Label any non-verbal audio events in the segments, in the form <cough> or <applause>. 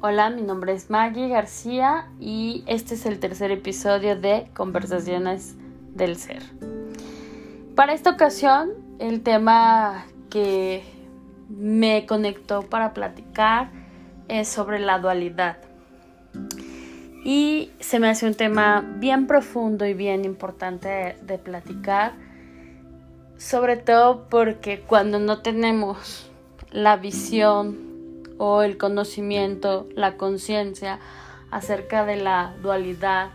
Hola, mi nombre es Maggie García y este es el tercer episodio de Conversaciones del Ser. Para esta ocasión, el tema que me conectó para platicar es sobre la dualidad. Y se me hace un tema bien profundo y bien importante de, platicar, sobre todo porque cuando no tenemos la visión o el conocimiento, la conciencia acerca de la dualidad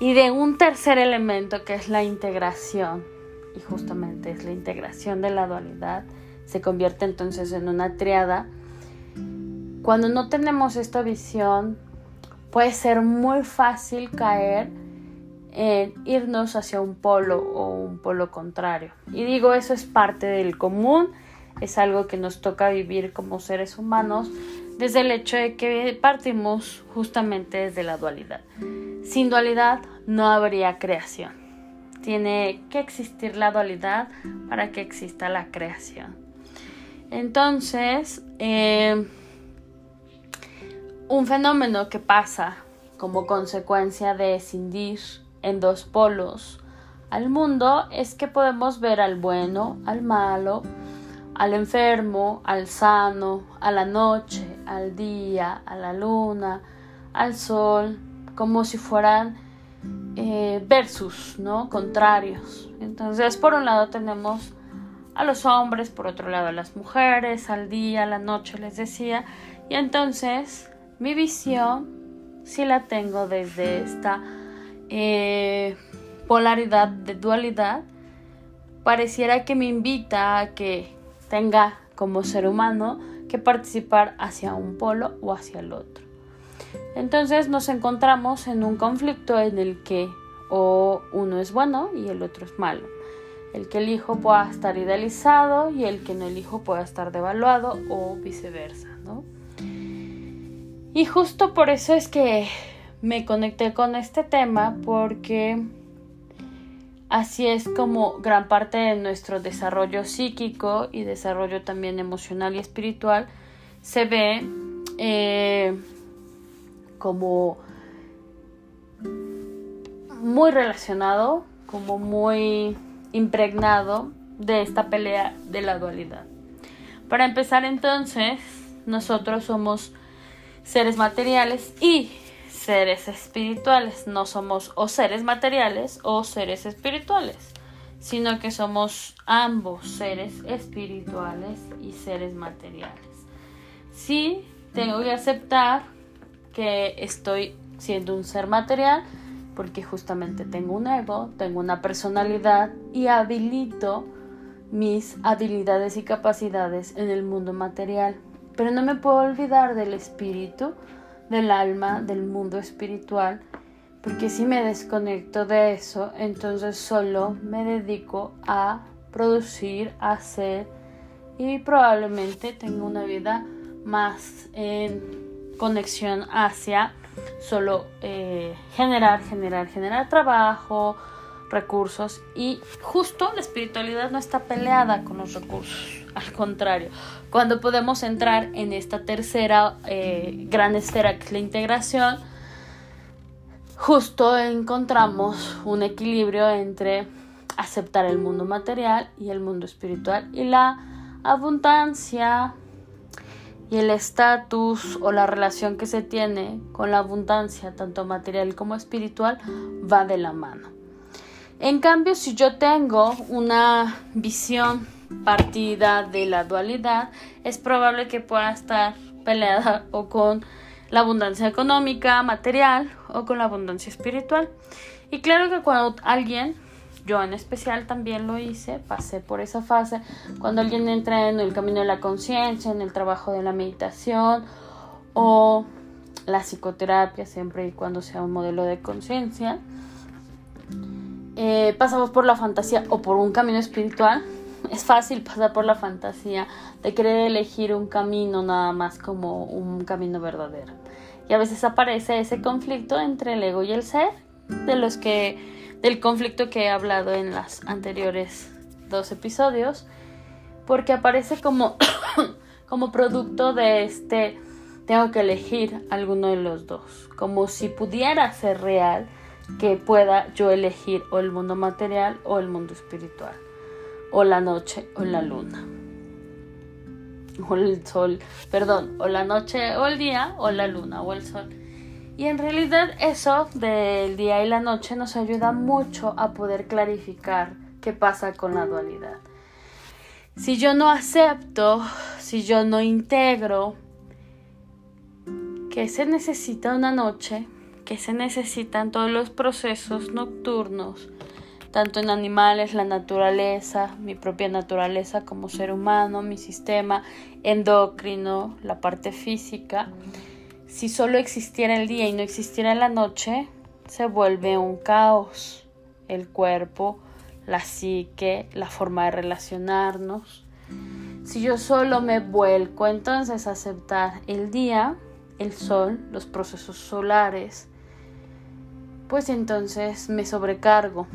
y de un tercer elemento que es la integración. Y justamente es la integración de la dualidad. Se convierte entonces en una triada. Cuando no tenemos esta visión, puede ser muy fácil caer en irnos hacia un polo o un polo contrario. Y digo, eso es parte del común es algo que nos toca vivir como seres humanos desde el hecho de que partimos justamente desde la dualidad. Sin dualidad no habría creación. Tiene que existir la dualidad para que exista la creación. Entonces, eh, un fenómeno que pasa como consecuencia de escindir en dos polos al mundo es que podemos ver al bueno, al malo, al enfermo, al sano, a la noche, al día, a la luna, al sol, como si fueran eh, versus, ¿no? Contrarios. Entonces, por un lado tenemos a los hombres, por otro lado a las mujeres, al día, a la noche, les decía. Y entonces, mi visión, si la tengo desde esta eh, polaridad de dualidad, pareciera que me invita a que tenga como ser humano que participar hacia un polo o hacia el otro. Entonces nos encontramos en un conflicto en el que o uno es bueno y el otro es malo. El que elijo pueda estar idealizado y el que no elijo pueda estar devaluado o viceversa, ¿no? Y justo por eso es que me conecté con este tema porque Así es como gran parte de nuestro desarrollo psíquico y desarrollo también emocional y espiritual se ve eh, como muy relacionado, como muy impregnado de esta pelea de la dualidad. Para empezar entonces, nosotros somos seres materiales y seres espirituales. No somos o seres materiales o seres espirituales, sino que somos ambos seres espirituales y seres materiales. Sí, tengo que aceptar que estoy siendo un ser material porque justamente tengo un ego, tengo una personalidad y habilito mis habilidades y capacidades en el mundo material. Pero no me puedo olvidar del espíritu del alma, del mundo espiritual, porque si me desconecto de eso, entonces solo me dedico a producir, a hacer y probablemente tengo una vida más en conexión hacia solo eh, generar, generar, generar trabajo, recursos y justo la espiritualidad no está peleada con los recursos, al contrario, cuando podemos entrar en esta tercera eh, gran esfera que es la integración, justo encontramos un equilibrio entre aceptar el mundo material y el mundo espiritual y la abundancia y el estatus o la relación que se tiene con la abundancia tanto material como espiritual va de la mano. En cambio, si yo tengo una visión partida de la dualidad, es probable que pueda estar peleada o con la abundancia económica, material o con la abundancia espiritual. Y claro que cuando alguien, yo en especial también lo hice, pasé por esa fase, cuando alguien entra en el camino de la conciencia, en el trabajo de la meditación o la psicoterapia, siempre y cuando sea un modelo de conciencia, eh, pasamos por la fantasía o por un camino espiritual. Es fácil pasar por la fantasía de querer elegir un camino nada más como un camino verdadero. Y a veces aparece ese conflicto entre el ego y el ser, de los que del conflicto que he hablado en las anteriores dos episodios, porque aparece como <coughs> como producto de este tengo que elegir alguno de los dos, como si pudiera ser real que pueda yo elegir o el mundo material o el mundo espiritual, o la noche o la luna, o el sol, perdón, o la noche o el día, o la luna o el sol. Y en realidad eso del día y la noche nos ayuda mucho a poder clarificar qué pasa con la dualidad. Si yo no acepto, si yo no integro que se necesita una noche, que se necesitan todos los procesos nocturnos, tanto en animales, la naturaleza, mi propia naturaleza como ser humano, mi sistema endocrino, la parte física, si solo existiera el día y no existiera la noche, se vuelve un caos. El cuerpo, la psique, la forma de relacionarnos. Si yo solo me vuelco entonces a aceptar el día, el sol, los procesos solares, pues entonces me sobrecargo.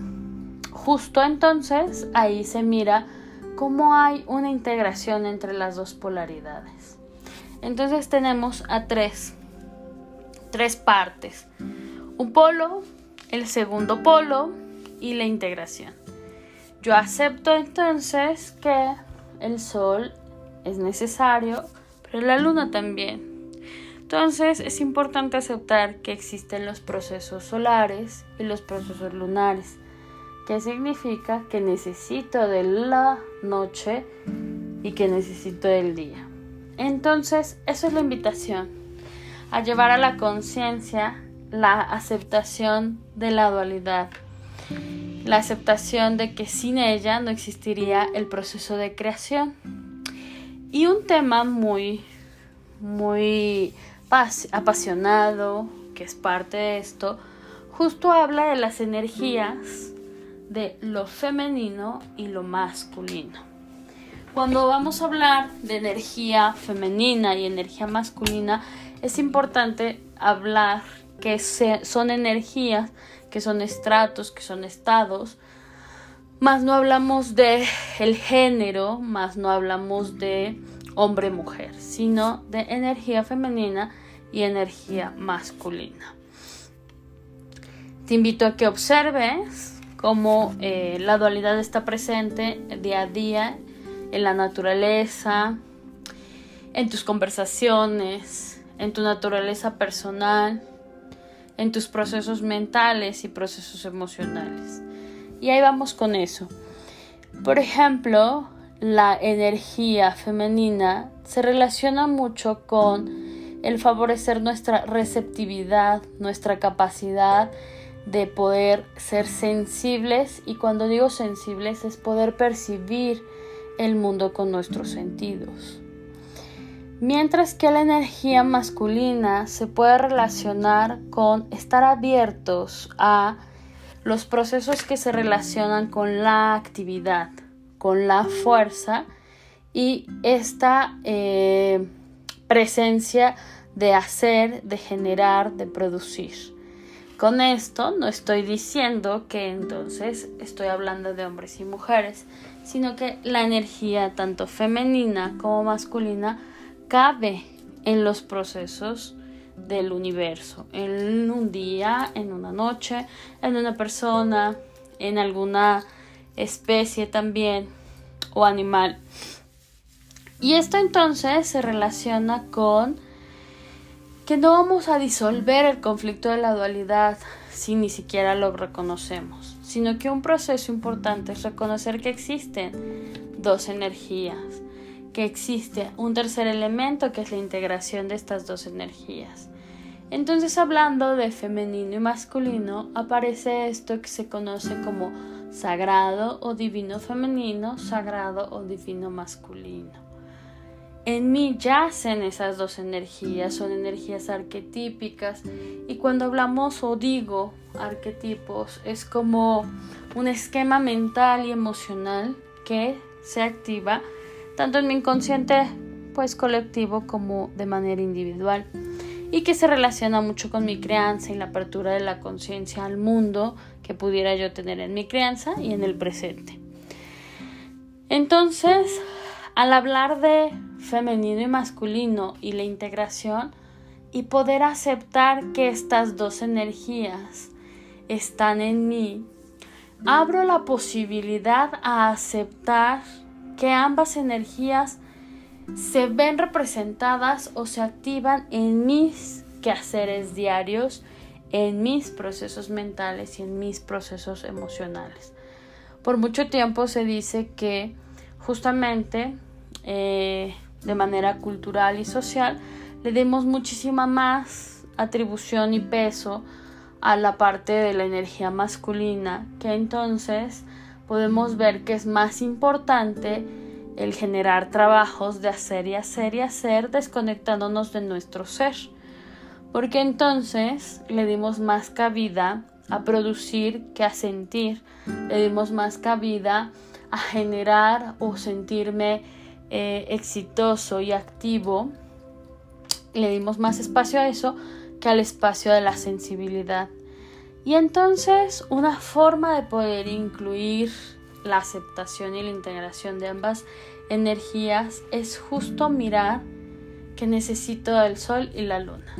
Justo entonces ahí se mira cómo hay una integración entre las dos polaridades. Entonces tenemos a tres tres partes. Un polo, el segundo polo y la integración. Yo acepto entonces que el sol es necesario, pero la luna también. Entonces es importante aceptar que existen los procesos solares y los procesos lunares, que significa que necesito de la noche y que necesito del día. Entonces, eso es la invitación a llevar a la conciencia la aceptación de la dualidad, la aceptación de que sin ella no existiría el proceso de creación. Y un tema muy, muy apasionado, que es parte de esto, justo habla de las energías de lo femenino y lo masculino. Cuando vamos a hablar de energía femenina y energía masculina, es importante hablar que son energías, que son estratos, que son estados, más no hablamos de el género, más no hablamos de hombre-mujer, sino de energía femenina y energía masculina. Te invito a que observes cómo eh, la dualidad está presente día a día en la naturaleza, en tus conversaciones, en tu naturaleza personal, en tus procesos mentales y procesos emocionales. Y ahí vamos con eso. Por ejemplo, la energía femenina se relaciona mucho con el favorecer nuestra receptividad, nuestra capacidad de poder ser sensibles y cuando digo sensibles es poder percibir el mundo con nuestros sentidos mientras que la energía masculina se puede relacionar con estar abiertos a los procesos que se relacionan con la actividad, con la fuerza y esta eh, presencia de hacer, de generar, de producir. Con esto no estoy diciendo que entonces estoy hablando de hombres y mujeres, sino que la energía tanto femenina como masculina cabe en los procesos del universo, en un día, en una noche, en una persona, en alguna especie también o animal. Y esto entonces se relaciona con que no vamos a disolver el conflicto de la dualidad si ni siquiera lo reconocemos, sino que un proceso importante es reconocer que existen dos energías, que existe un tercer elemento que es la integración de estas dos energías. Entonces hablando de femenino y masculino aparece esto que se conoce como sagrado o divino femenino, sagrado o divino masculino. En mí yacen esas dos energías, son energías arquetípicas y cuando hablamos o digo arquetipos es como un esquema mental y emocional que se activa tanto en mi inconsciente pues colectivo como de manera individual y que se relaciona mucho con mi crianza y la apertura de la conciencia al mundo que pudiera yo tener en mi crianza y en el presente. Entonces, al hablar de femenino y masculino y la integración, y poder aceptar que estas dos energías están en mí, abro la posibilidad a aceptar que ambas energías se ven representadas o se activan en mis quehaceres diarios, en mis procesos mentales y en mis procesos emocionales. Por mucho tiempo se dice que justamente eh, de manera cultural y social le demos muchísima más atribución y peso a la parte de la energía masculina, que entonces podemos ver que es más importante el generar trabajos de hacer y hacer y hacer desconectándonos de nuestro ser. Porque entonces le dimos más cabida a producir que a sentir, le dimos más cabida a generar o sentirme eh, exitoso y activo, le dimos más espacio a eso que al espacio de la sensibilidad. Y entonces una forma de poder incluir la aceptación y la integración de ambas energías es justo mirar que necesito el sol y la luna,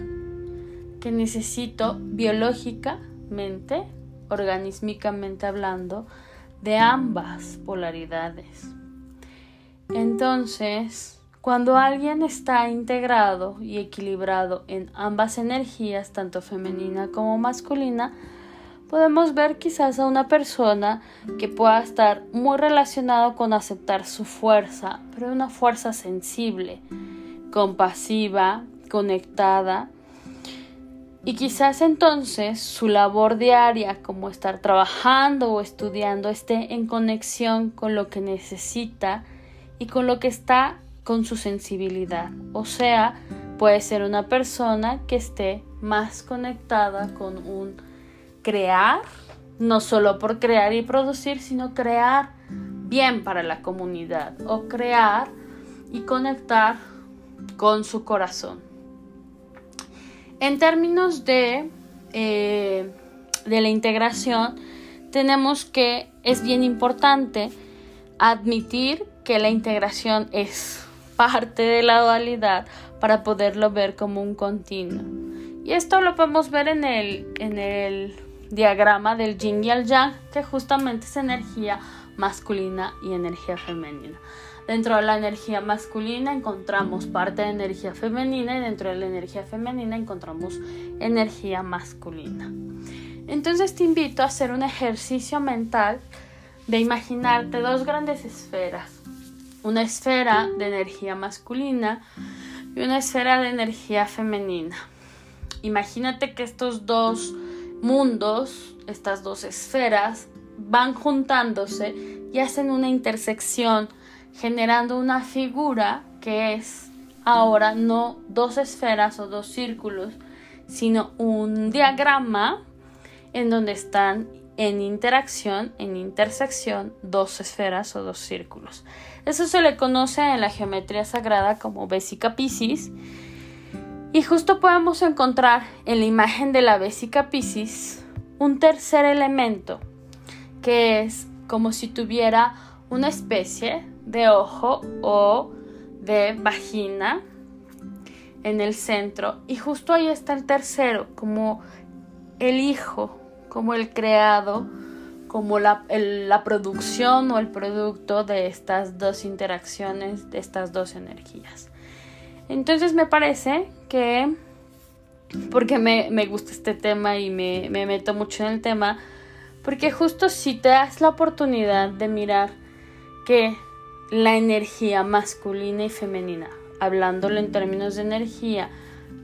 que necesito biológicamente, organísmicamente hablando, de ambas polaridades. Entonces, cuando alguien está integrado y equilibrado en ambas energías, tanto femenina como masculina, podemos ver quizás a una persona que pueda estar muy relacionado con aceptar su fuerza, pero una fuerza sensible, compasiva, conectada. Y quizás entonces su labor diaria, como estar trabajando o estudiando, esté en conexión con lo que necesita y con lo que está con su sensibilidad. O sea, puede ser una persona que esté más conectada con un crear, no solo por crear y producir, sino crear bien para la comunidad o crear y conectar con su corazón. En términos de, eh, de la integración, tenemos que es bien importante admitir que la integración es parte de la dualidad para poderlo ver como un continuo. Y esto lo podemos ver en el, en el diagrama del yin y el yang, que justamente es energía masculina y energía femenina. Dentro de la energía masculina encontramos parte de energía femenina y dentro de la energía femenina encontramos energía masculina. Entonces te invito a hacer un ejercicio mental de imaginarte dos grandes esferas una esfera de energía masculina y una esfera de energía femenina. Imagínate que estos dos mundos, estas dos esferas, van juntándose y hacen una intersección, generando una figura que es ahora no dos esferas o dos círculos, sino un diagrama en donde están en interacción, en intersección, dos esferas o dos círculos. Eso se le conoce en la geometría sagrada como Bésica Piscis. Y justo podemos encontrar en la imagen de la Bésica Piscis un tercer elemento, que es como si tuviera una especie de ojo o de vagina en el centro. Y justo ahí está el tercero, como el hijo, como el creado como la, la, producción o el producto de estas dos interacciones, de estas dos energías. Entonces me parece que, porque me, me gusta este tema y me, me, meto mucho en el tema, porque justo si te das la oportunidad de mirar que la energía masculina y femenina, hablándolo en términos de energía,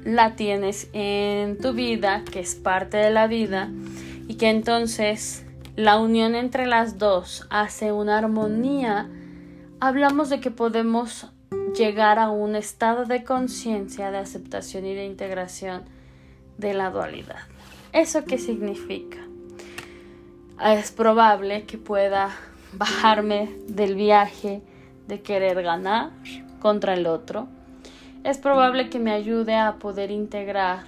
la tienes en tu vida, que es parte de la vida, y que entonces la unión entre las dos hace una armonía, hablamos de que podemos llegar a un estado de conciencia, de aceptación y de integración de la dualidad. ¿Eso qué significa? Es probable que pueda bajarme del viaje de querer ganar contra el otro. Es probable que me ayude a poder integrar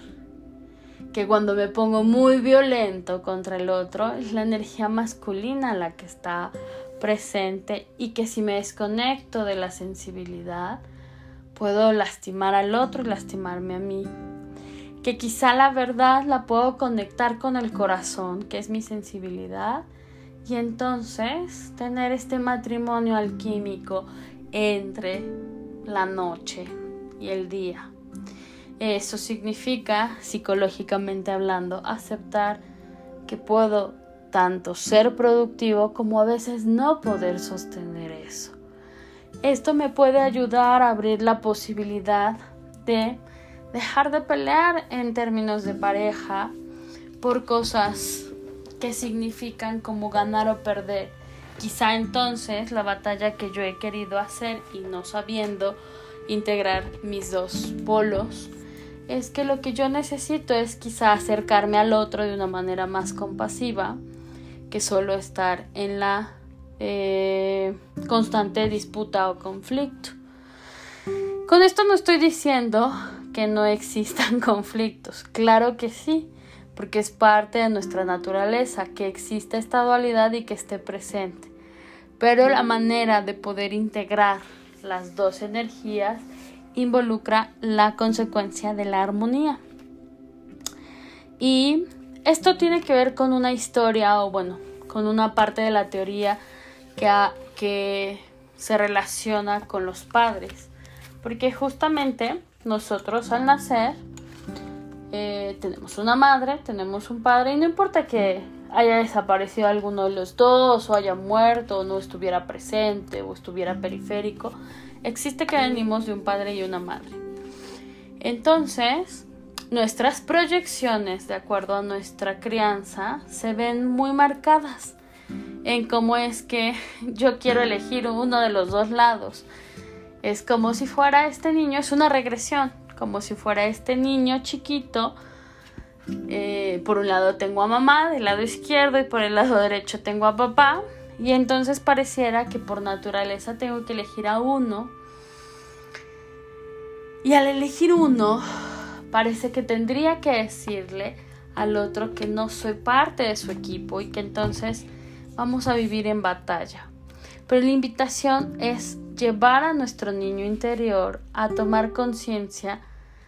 que cuando me pongo muy violento contra el otro es la energía masculina la que está presente y que si me desconecto de la sensibilidad puedo lastimar al otro y lastimarme a mí. que quizá la verdad la puedo conectar con el corazón, que es mi sensibilidad, y entonces tener este matrimonio alquímico entre la noche y el día. Eso significa, psicológicamente hablando, aceptar que puedo tanto ser productivo como a veces no poder sostener eso. Esto me puede ayudar a abrir la posibilidad de dejar de pelear en términos de pareja por cosas que significan como ganar o perder. Quizá entonces la batalla que yo he querido hacer y no sabiendo integrar mis dos polos es que lo que yo necesito es quizá acercarme al otro de una manera más compasiva que solo estar en la eh, constante disputa o conflicto. Con esto no estoy diciendo que no existan <laughs> conflictos, claro que sí, porque es parte de nuestra naturaleza que exista esta dualidad y que esté presente. Pero la manera de poder integrar las dos energías involucra la consecuencia de la armonía. Y esto tiene que ver con una historia o bueno, con una parte de la teoría que, que se relaciona con los padres. Porque justamente nosotros al nacer eh, tenemos una madre, tenemos un padre y no importa que haya desaparecido alguno de los dos o haya muerto o no estuviera presente o estuviera periférico, existe que venimos de un padre y una madre. Entonces, nuestras proyecciones de acuerdo a nuestra crianza se ven muy marcadas en cómo es que yo quiero elegir uno de los dos lados. Es como si fuera este niño, es una regresión, como si fuera este niño chiquito. Eh, por un lado tengo a mamá, del lado izquierdo y por el lado derecho tengo a papá. Y entonces pareciera que por naturaleza tengo que elegir a uno. Y al elegir uno, parece que tendría que decirle al otro que no soy parte de su equipo y que entonces vamos a vivir en batalla. Pero la invitación es llevar a nuestro niño interior a tomar conciencia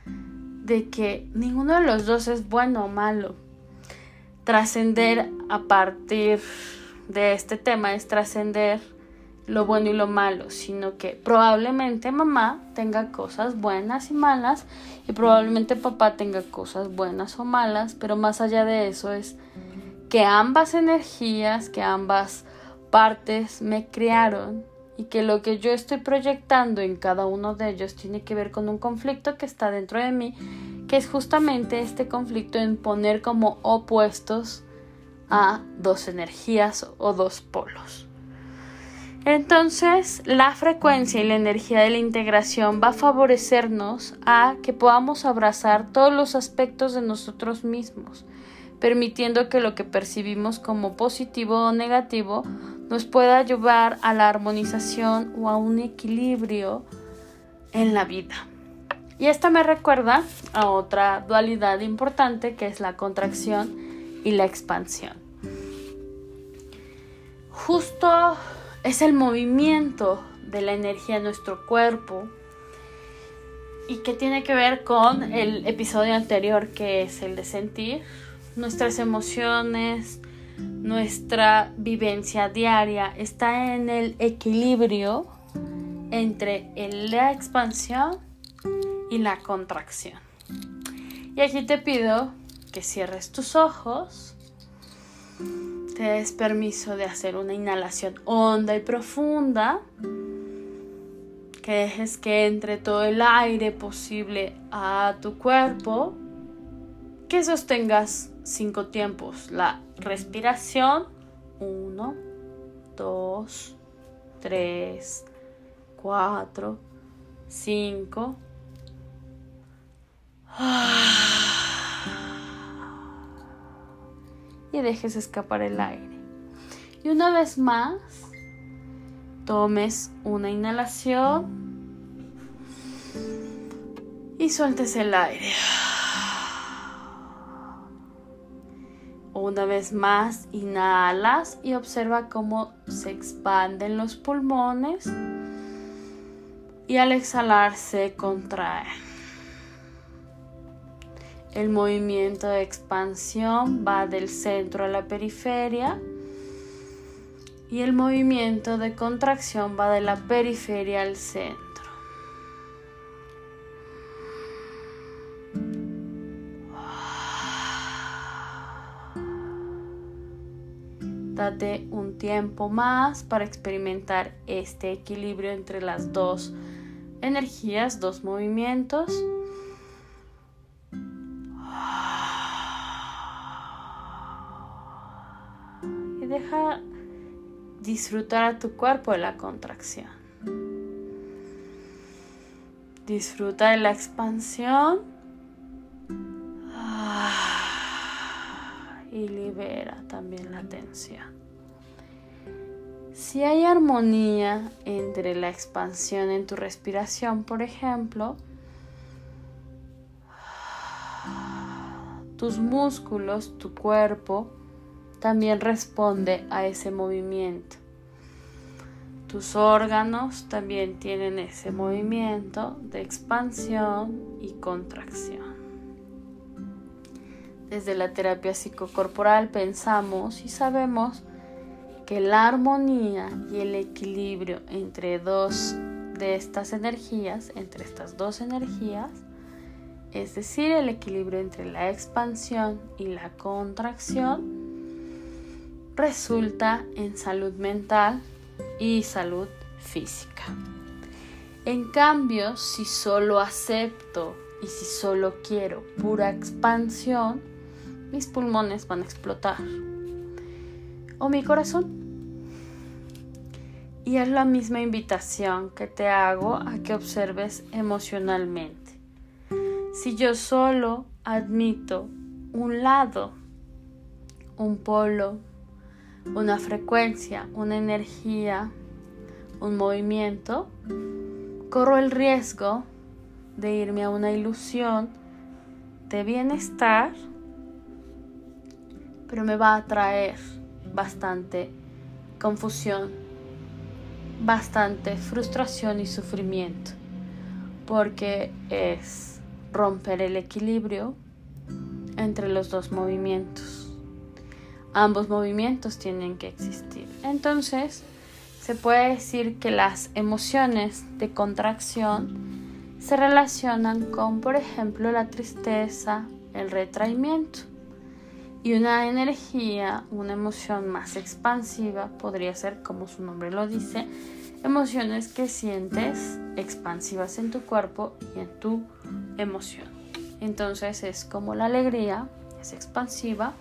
de que ninguno de los dos es bueno o malo. Trascender a partir de este tema es trascender lo bueno y lo malo, sino que probablemente mamá tenga cosas buenas y malas y probablemente papá tenga cosas buenas o malas, pero más allá de eso es que ambas energías, que ambas partes me crearon y que lo que yo estoy proyectando en cada uno de ellos tiene que ver con un conflicto que está dentro de mí, que es justamente este conflicto en poner como opuestos a dos energías o dos polos. Entonces, la frecuencia y la energía de la integración va a favorecernos a que podamos abrazar todos los aspectos de nosotros mismos, permitiendo que lo que percibimos como positivo o negativo nos pueda llevar a la armonización o a un equilibrio en la vida. Y esta me recuerda a otra dualidad importante que es la contracción y la expansión. Justo es el movimiento de la energía en nuestro cuerpo y que tiene que ver con el episodio anterior que es el de sentir nuestras emociones, nuestra vivencia diaria está en el equilibrio entre la expansión y la contracción. Y aquí te pido que cierres tus ojos, te des permiso de hacer una inhalación honda y profunda, que dejes que entre todo el aire posible a tu cuerpo, que sostengas cinco tiempos. La respiración. Uno, dos, tres, cuatro, cinco. Y dejes escapar el aire. Y una vez más, tomes una inhalación y sueltes el aire. Una vez más, inhalas y observa cómo se expanden los pulmones y al exhalar se contrae. El movimiento de expansión va del centro a la periferia y el movimiento de contracción va de la periferia al centro. Date un tiempo más para experimentar este equilibrio entre las dos energías, dos movimientos. Deja disfrutar a tu cuerpo de la contracción. Disfruta de la expansión y libera también la tensión. Si hay armonía entre la expansión en tu respiración, por ejemplo, tus músculos, tu cuerpo, también responde a ese movimiento. Tus órganos también tienen ese movimiento de expansión y contracción. Desde la terapia psicocorporal pensamos y sabemos que la armonía y el equilibrio entre dos de estas energías, entre estas dos energías, es decir, el equilibrio entre la expansión y la contracción, resulta en salud mental y salud física. En cambio, si solo acepto y si solo quiero pura expansión, mis pulmones van a explotar. O mi corazón. Y es la misma invitación que te hago a que observes emocionalmente. Si yo solo admito un lado, un polo, una frecuencia, una energía, un movimiento, corro el riesgo de irme a una ilusión de bienestar, pero me va a traer bastante confusión, bastante frustración y sufrimiento, porque es romper el equilibrio entre los dos movimientos. Ambos movimientos tienen que existir. Entonces, se puede decir que las emociones de contracción se relacionan con, por ejemplo, la tristeza, el retraimiento. Y una energía, una emoción más expansiva podría ser, como su nombre lo dice, emociones que sientes expansivas en tu cuerpo y en tu emoción. Entonces es como la alegría, es expansiva,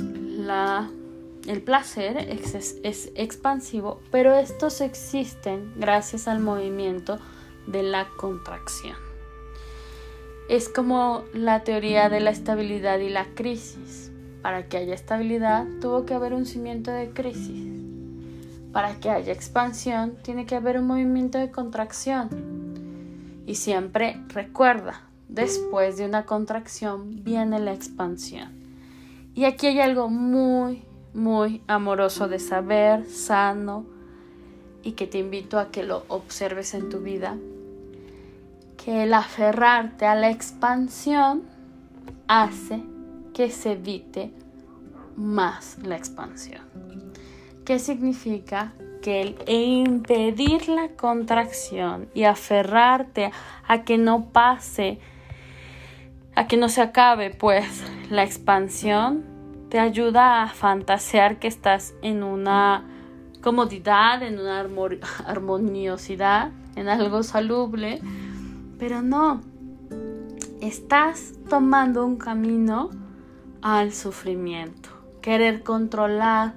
el placer es, expansivo, pero estos existen gracias al movimiento de la contracción. Es como la teoría de la estabilidad y la crisis. Para que haya estabilidad tuvo que haber un cimiento de crisis. Para que haya expansión tiene que haber un movimiento de contracción. Y siempre recuerda, después de una contracción viene la expansión. Y aquí hay algo muy, muy amoroso de saber, sano, y que te invito a que lo observes en tu vida, que el aferrarte a la expansión hace que se evite más la expansión. ¿Qué significa? Que el impedir la contracción y aferrarte a que no pase, a que no se acabe, pues la expansión te ayuda a fantasear que estás en una comodidad, en una <laughs> armoniosidad, en algo salubre, pero no, estás tomando un camino al sufrimiento. Querer controlar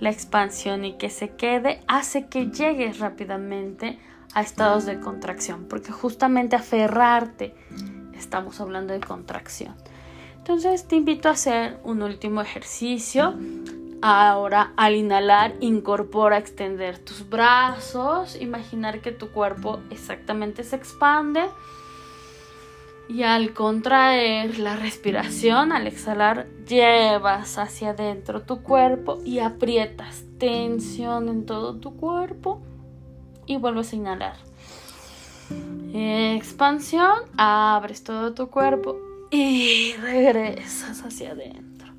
la expansión y que se quede hace que llegues rápidamente a estados de contracción, porque justamente aferrarte, estamos hablando de contracción. Entonces te invito a hacer un último ejercicio. Ahora al inhalar incorpora extender tus brazos, imaginar que tu cuerpo exactamente se expande. Y al contraer la respiración, al exhalar, llevas hacia adentro tu cuerpo y aprietas tensión en todo tu cuerpo y vuelves a inhalar. Expansión, abres todo tu cuerpo y regresas hacia adentro.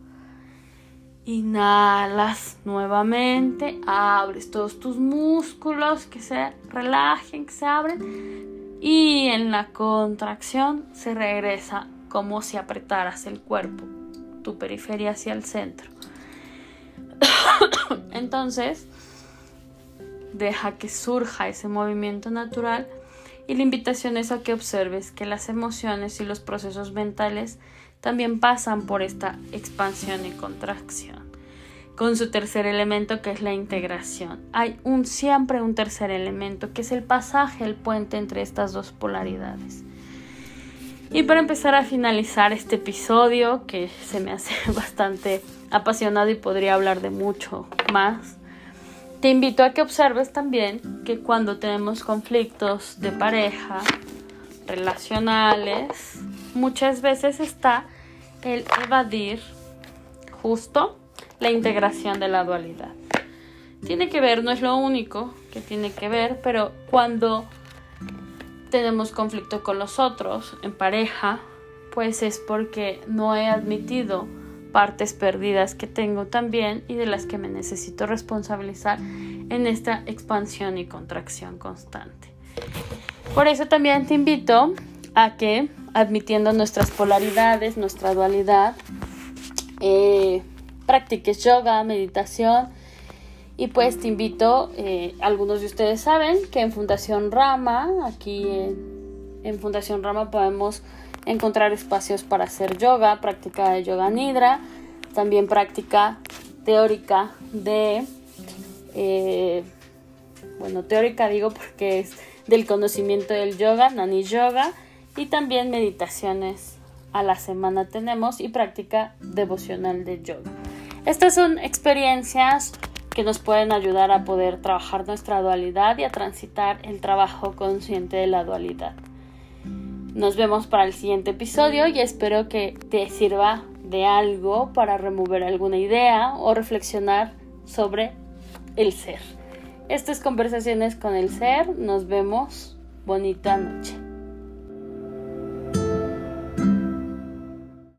Inhalas nuevamente, abres todos tus músculos que se relajen, que se abren y en la contracción se regresa como si apretaras el cuerpo, tu periferia hacia el centro. <coughs> Entonces, deja que surja ese movimiento natural y la invitación es a que observes que las emociones y los procesos mentales también pasan por esta expansión y contracción. Con su tercer elemento que es la integración. Hay un siempre un tercer elemento que es el pasaje, el puente entre estas dos polaridades. Y para empezar a finalizar este episodio que se me hace <laughs> bastante apasionado y podría hablar de mucho más, te invito a que observes también que cuando tenemos conflictos de pareja, relacionales, muchas veces está el evadir justo la integración de la dualidad. Tiene que ver, no es lo único que tiene que ver, pero cuando tenemos conflicto con los otros en pareja, pues es porque no he admitido partes perdidas que tengo también y de las que me necesito responsabilizar en esta expansión y contracción constante. Por eso también te invito a que, admitiendo nuestras polaridades, nuestra dualidad, eh, practiques yoga, meditación y pues te invito, eh, algunos de ustedes saben que en Fundación Rama, aquí en, en Fundación Rama podemos encontrar espacios para hacer yoga, práctica de yoga nidra, también práctica teórica de, eh, bueno, teórica digo porque es del conocimiento del yoga, nani yoga, y también meditaciones a la semana tenemos y práctica devocional de yoga. Estas son experiencias que nos pueden ayudar a poder trabajar nuestra dualidad y a transitar el trabajo consciente de la dualidad. Nos vemos para el siguiente episodio y espero que te sirva de algo para remover alguna idea o reflexionar sobre el ser. Estas conversaciones con el ser. Nos vemos. Bonita noche.